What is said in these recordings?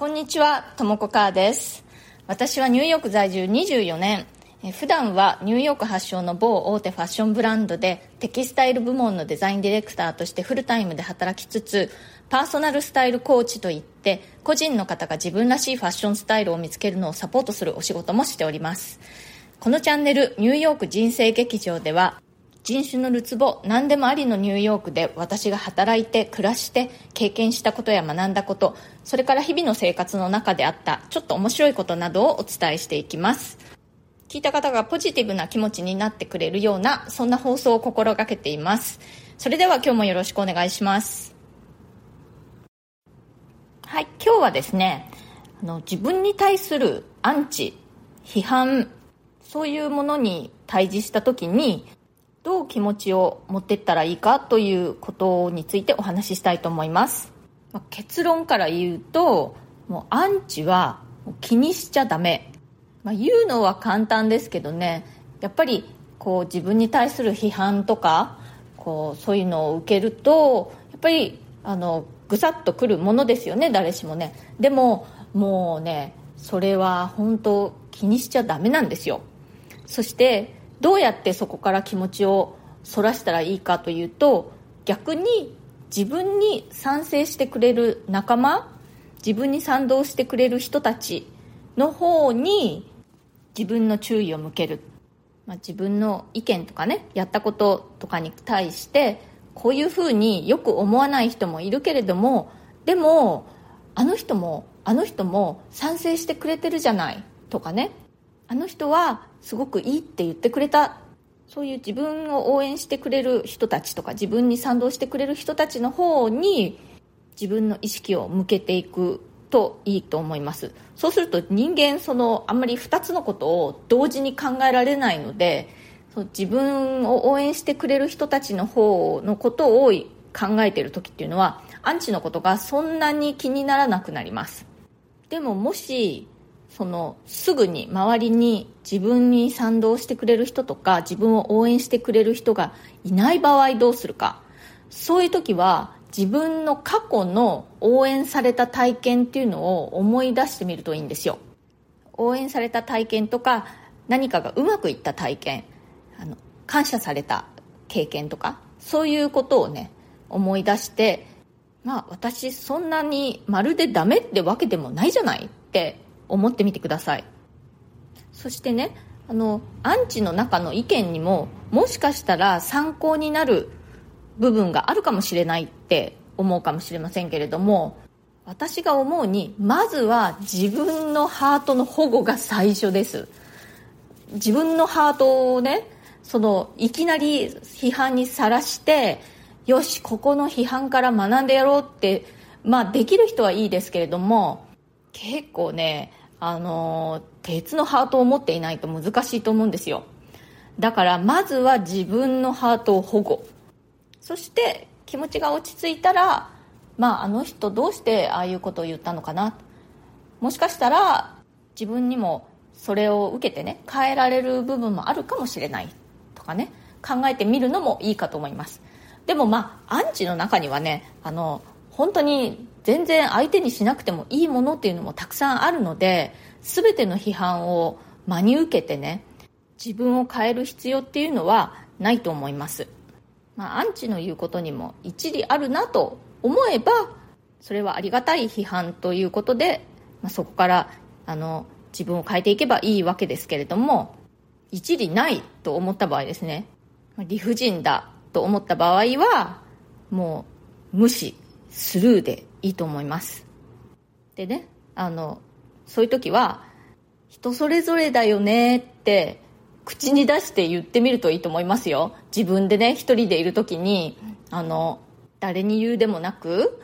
こんにちは、ともこかーです。私はニューヨーク在住24年。普段はニューヨーク発祥の某大手ファッションブランドでテキスタイル部門のデザインディレクターとしてフルタイムで働きつつパーソナルスタイルコーチといって個人の方が自分らしいファッションスタイルを見つけるのをサポートするお仕事もしておりますこのチャンネルニューヨーク人生劇場では人種のるつぼ何でもありのニューヨークで私が働いて暮らして経験したことや学んだことそれから日々の生活の中であったちょっと面白いことなどをお伝えしていきます。聞いた方がポジティブな気持ちになってくれるようなそんな放送を心がけています。それでは今日もよろしくお願いします。はい今日はですねあの自分に対するアンチ批判そういうものに対峙した時にどう気持ちを持っていったらいいかということについてお話ししたいと思います、まあ、結論から言うともうアンチは気にしちゃダメ、まあ、言うのは簡単ですけどね。やっぱりこう自分に対する批判とかこうそういうのを受けるとやっぱりあのぐさっとくるものですよね誰しもね。でももうねそれは本当気にしちゃダメなんですよ。そしてどうやってそこから気持ちをそらしたらいいかというと逆に自分に賛成してくれる仲間自分に賛同してくれる人たちの方に自分の注意を向ける、まあ、自分の意見とかねやったこととかに対してこういうふうによく思わない人もいるけれどもでもあの人もあの人も賛成してくれてるじゃないとかねあの人はすごくいいって言ってくれた。そういう自分を応援してくれる人たちとか自分に賛同してくれる人たちの方に自分の意識を向けていくといいと思います。そうすると人間そのあんまり2つのことを同時に考えられないのでそう自分を応援してくれる人たちの方のことを考えてる時っていうのはアンチのことがそんなに気にならなくなります。でももしそのすぐに周りに自分に賛同してくれる人とか自分を応援してくれる人がいない場合どうするか。そういう時は自分の過去の応援された体験っていうのを思い出してみるといいんですよ。応援された体験とか何かがうまくいった体験あの感謝された経験とかそういうことをね思い出してまあ私そんなにまるでダメってわけでもないじゃないって思ってみてください。そしてねあのアンチの中の意見にももしかしたら参考になる部分があるかもしれないって思うかもしれませんけれども私が思うにまずは自分のハートの保護が最初です。自分のハートをねそのいきなり批判にさらしてよしここの批判から学んでやろうってまあできる人はいいですけれども結構ねあの鉄のハートを持っていないと難しいと思うんですよ。だからまずは自分のハートを保護。そして気持ちが落ち着いたらまああの人どうしてああいうことを言ったのかな。もしかしたら自分にもそれを受けてね変えられる部分もあるかもしれない。とかね考えてみるのもいいかと思います。でもまあアンチの中にはねあの本当に全然相手にしなくてもいいものっていうのもたくさんあるので全ての批判を真に受けてね自分を変える必要っていうのはないと思います、まあ、アンチの言うことにも一理あるなと思えばそれはありがたい批判ということで、まあ、そこからあの自分を変えていけばいいわけですけれども一理ないと思った場合ですね。理不尽だと思った場合はもう無視スルーでいいと思います。でねあのそういう時は人それぞれだよねって口に出して言ってみるといいと思いますよ。自分でね一人でいる時にあの誰に言うでもなく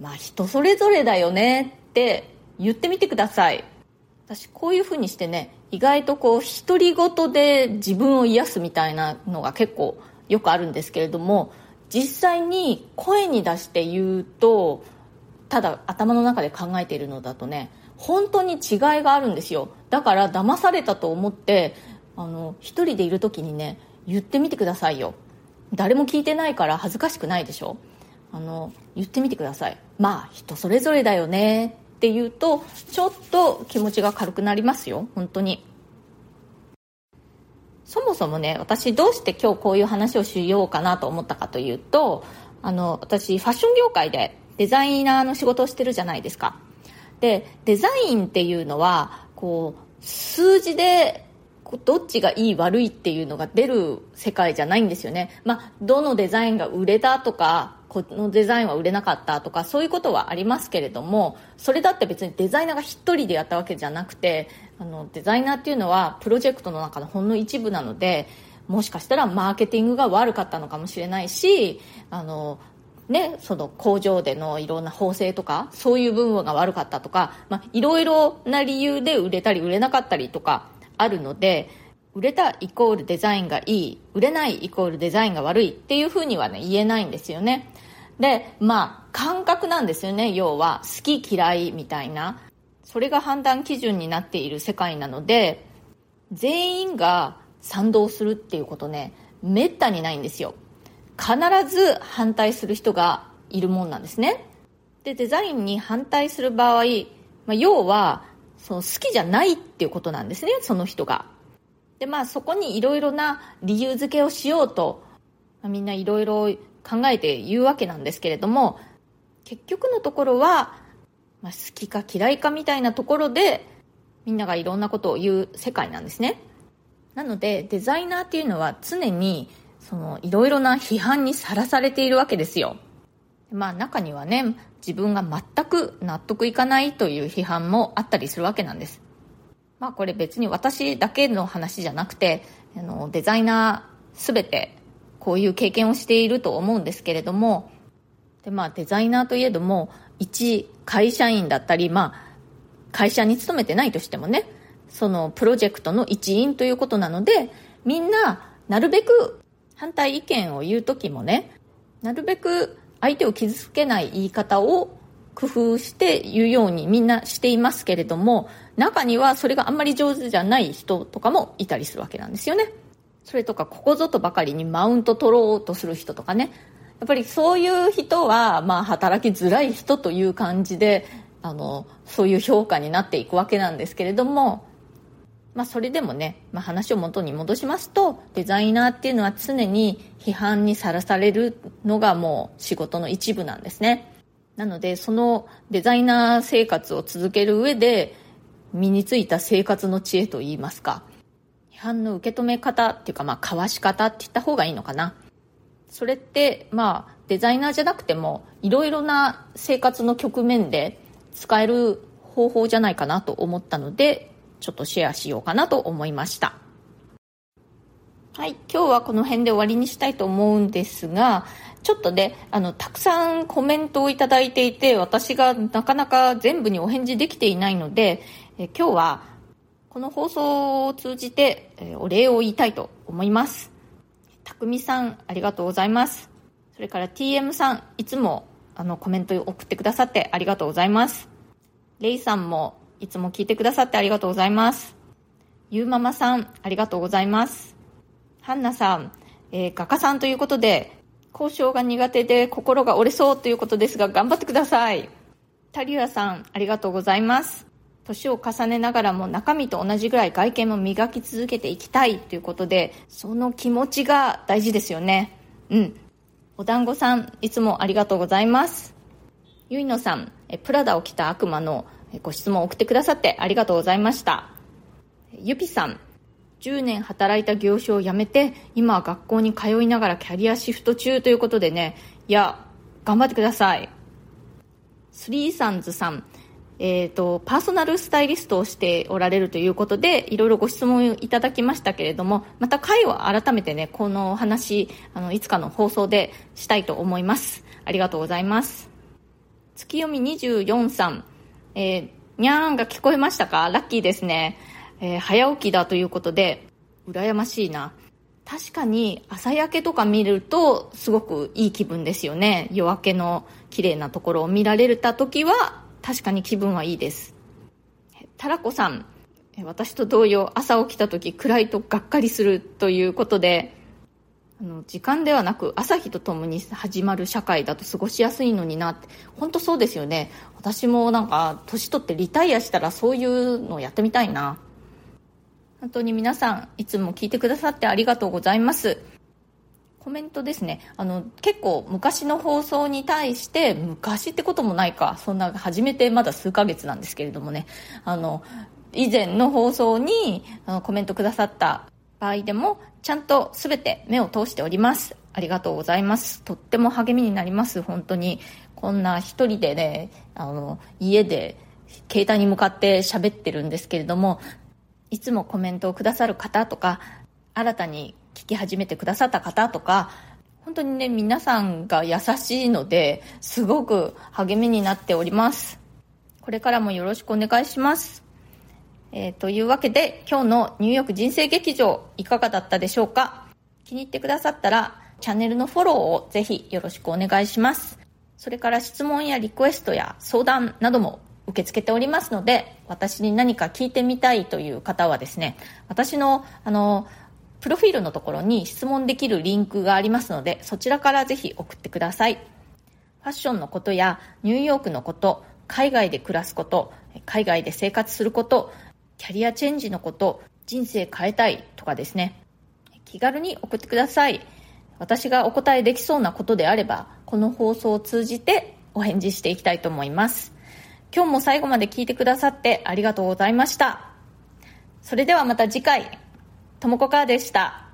まあ人それぞれだよねって言ってみてください。私こういうふうにしてね意外とこう独り言で自分を癒すみたいなのが結構よくあるんですけれども実際に声に出して言うとただ頭の中で考えているのだとね本当に違いがあるんですよ。だから騙されたと思ってあの一人でいる時にね言ってみてくださいよ。誰も聞いてないから恥ずかしくないでしょ。あの言ってみてください。まあ人それぞれだよね。っていうとちょっと気持ちが軽くなりますよ。本当に。そもそもね私どうして今日こういう話をしようかなと思ったかというとあの私ファッション業界でデザイナーの仕事をしてるじゃないですかでデザインっていうのはこう数字でどっちがいい悪いっていうのが出る世界じゃないんですよね。まあ、どのデザインが売れたとか、このデザインは売れなかったとか、そういうことはありますけれども、それだって別にデザイナーが一人でやったわけじゃなくて、あの、デザイナーっていうのはプロジェクトの中のほんの一部なので、もしかしたらマーケティングが悪かったのかもしれないし、あの、ね、その工場でのいろんな縫製とか、そういう部分が悪かったとか、まあ、いろいろな理由で売れたり売れなかったりとか、あるので売れたイコールデザインがいい売れないイコールデザインが悪いっていうふうにはね言えないんですよね。でまあ感覚なんですよね要は。好き嫌いみたいな。それが判断基準になっている世界なので全員が賛同するっていうことねめったにないんですよ。必ず反対する人がいるもんなんですね。でデザインに反対する場合、まあ、要はその好きじゃないっていうことなんですねその人が。でまあそこにいろいろな理由付けをしようと、まあ、みんないろいろ考えて言うわけなんですけれども結局のところは、まあ、好きか嫌いかみたいなところでみんながいろんなことを言う世界なんですねなのでデザイナーっていうのは常にそのいろいろな批判にさらされているわけですよまあ中にはね自分が全く納得いかないという批判もあったりするわけなんです。まあこれ別に私だけの話じゃなくて、あのデザイナー全てこういう経験をしていると思うんですけれども、でまあデザイナーといえども、一会社員だったり、まあ会社に勤めてないとしてもね、そのプロジェクトの一員ということなので、みんななるべく反対意見を言う時もね、なるべく相手を傷つけない言い方を工夫して言うようにみんなしていますけれども、中にはそれがあんまり上手じゃない人とかもいたりするわけなんですよね。それとか、ここぞとばかりにマウント取ろうとする人とかね。っぱりそういう人は、まあ、働きづらい人という感じで、あの、そういう評価になっていくわけなんですけれども、まあ、それでもね、まあ、話を元に戻しますとデザイナーっていうのは常に批判にさらされるのがもう仕事の一部なんですね。なのでそのデザイナー生活を続ける上で身についた生活の知恵といいますか批判の受け止め方っていうかまあ交わし方って言った方がいいのかな。それってまあデザイナーじゃなくてもいろいろな生活の局面で使える方法じゃないかなと思ったのでちょっとシェアしようかなと思いました。はい、今日はこの辺で終わりにしたいと思うんですが、ちょっとね、あの、たくさんコメントをいただいていて、私がなかなか全部にお返事できていないので、え今日はこの放送を通じて、えお礼を言いたいと思います。くみさん、ありがとうございます。それから TM さん、いつもあのコメントを送ってくださってありがとうございます。レイさんもいつも聞いてくださってありがとうございます。ゆうママさん、ありがとうございます。ハンナさん、えー、画家さんということで、交渉が苦手で心が折れそうということですが、頑張ってください。タリュアさん、ありがとうございます。年を重ねながらも中身と同じぐらい外見も磨き続けていきたいということで、その気持ちが大事ですよね。うん。お団子さん、いつもありがとうございます。ゆいのさん、プラダを着た悪魔のご質問を送ってくださってありがとうございましたゆぴさん10年働いた業種を辞めて今は学校に通いながらキャリアシフト中ということでねいや頑張ってくださいスリーサンズさんえーと、パーソナルスタイリストをしておられるということでいろいろご質問いただきましたけれどもまた回を改めてねこのお話あのいつかの放送でしたいと思いますありがとうございます月読み24さんえー、にゃーんが聞こえましたか？ラッキーですね。えー、早起きだということで、羨ましいな。確かに朝焼けとか見るとすごくいい気分ですよね。夜明けの綺麗なところを見られた時は確かに気分はいいです。タラコさん、私と同様朝起きた時暗いとがっかりするということで、あの時間ではなく朝日とともに始まる社会だと過ごしやすいのになって本当そうですよね。私もなんか年取ってリタイアしたらそういうのをやってみたいな。本当に皆さんいつも聞いてくださってありがとうございます。コメントですね。あの結構昔の放送に対して昔ってこともないか。そんな始めてまだ数ヶ月なんですけれどもね。あの以前の放送にあのコメントくださった場合でもちゃんと全て目を通しております。ありがとうございます。とっても励みになります。本当に。こんな一人でねあの家で携帯に向かって喋ってるんですけれどもいつもコメントをくださる方とか新たに聞き始めてくださった方とか本当にね皆さんが優しいのですごく励みになっております。これからもよろしくお願いします。えー、というわけで今日のニューヨーク人生劇場いかがだったでしょうか？気に入ってくださったらチャンネルのフォローをぜひよろしくお願いします。それから質問やリクエストや相談なども受け付けておりますので私に何か聞いてみたいという方はですね私のあのプロフィールのところに質問できるリンクがありますのでそちらからぜひ送ってくださいファッションのことやニューヨークのこと海外で暮らすこと海外で生活することキャリアチェンジのこと、人生変えたいとかですね、気軽に送ってください。私がお答えできそうなことであれば、この放送を通じてお返事していきたいと思います。今日も最後まで聞いてくださってありがとうございました。それではまた次回、ともこかーでした。